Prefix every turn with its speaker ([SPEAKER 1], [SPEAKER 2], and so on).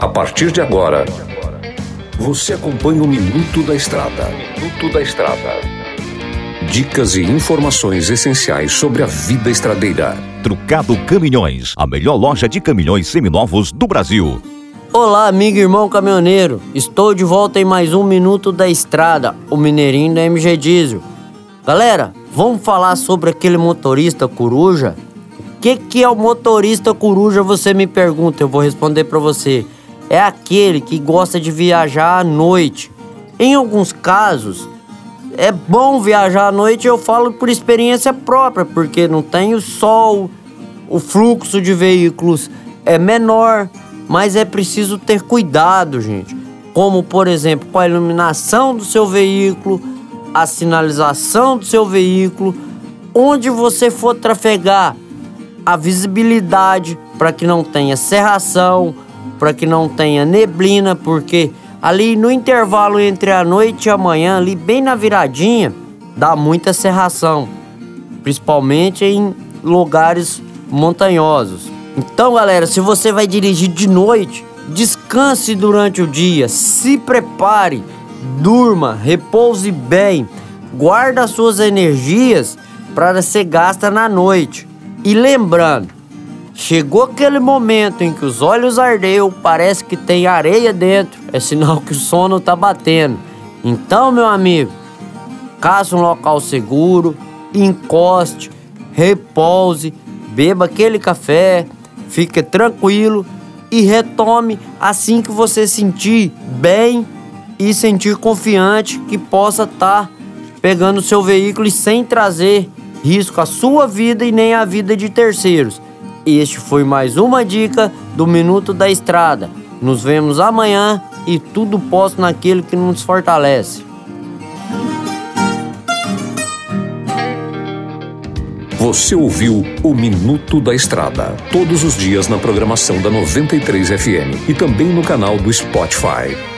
[SPEAKER 1] A partir de agora, você acompanha o Minuto da Estrada. Minuto da Estrada. Dicas e informações essenciais sobre a vida estradeira.
[SPEAKER 2] Trucado Caminhões, a melhor loja de caminhões seminovos do Brasil.
[SPEAKER 3] Olá, amigo e irmão caminhoneiro. Estou de volta em mais um Minuto da Estrada, o Mineirinho da MG Diesel. Galera, vamos falar sobre aquele motorista coruja? Que, que é o motorista coruja? Você me pergunta, eu vou responder para você é aquele que gosta de viajar à noite. Em alguns casos, é bom viajar à noite, eu falo por experiência própria, porque não tem o sol, o fluxo de veículos é menor, mas é preciso ter cuidado, gente. Como, por exemplo, com a iluminação do seu veículo, a sinalização do seu veículo, onde você for trafegar, a visibilidade para que não tenha serração, para que não tenha neblina, porque ali no intervalo entre a noite e a manhã, ali bem na viradinha, dá muita serração, principalmente em lugares montanhosos. Então, galera, se você vai dirigir de noite, descanse durante o dia, se prepare, durma, repouse bem, guarda suas energias para ser gasta na noite. E lembrando, Chegou aquele momento em que os olhos ardeu, parece que tem areia dentro, é sinal que o sono tá batendo. Então, meu amigo, caça um local seguro, encoste, repouse, beba aquele café, fique tranquilo e retome assim que você sentir bem e sentir confiante que possa estar tá pegando o seu veículo e sem trazer risco à sua vida e nem à vida de terceiros. Este foi mais uma dica do Minuto da Estrada. Nos vemos amanhã e tudo posto naquele que nos fortalece.
[SPEAKER 1] Você ouviu o Minuto da Estrada, todos os dias na programação da 93 FM e também no canal do Spotify.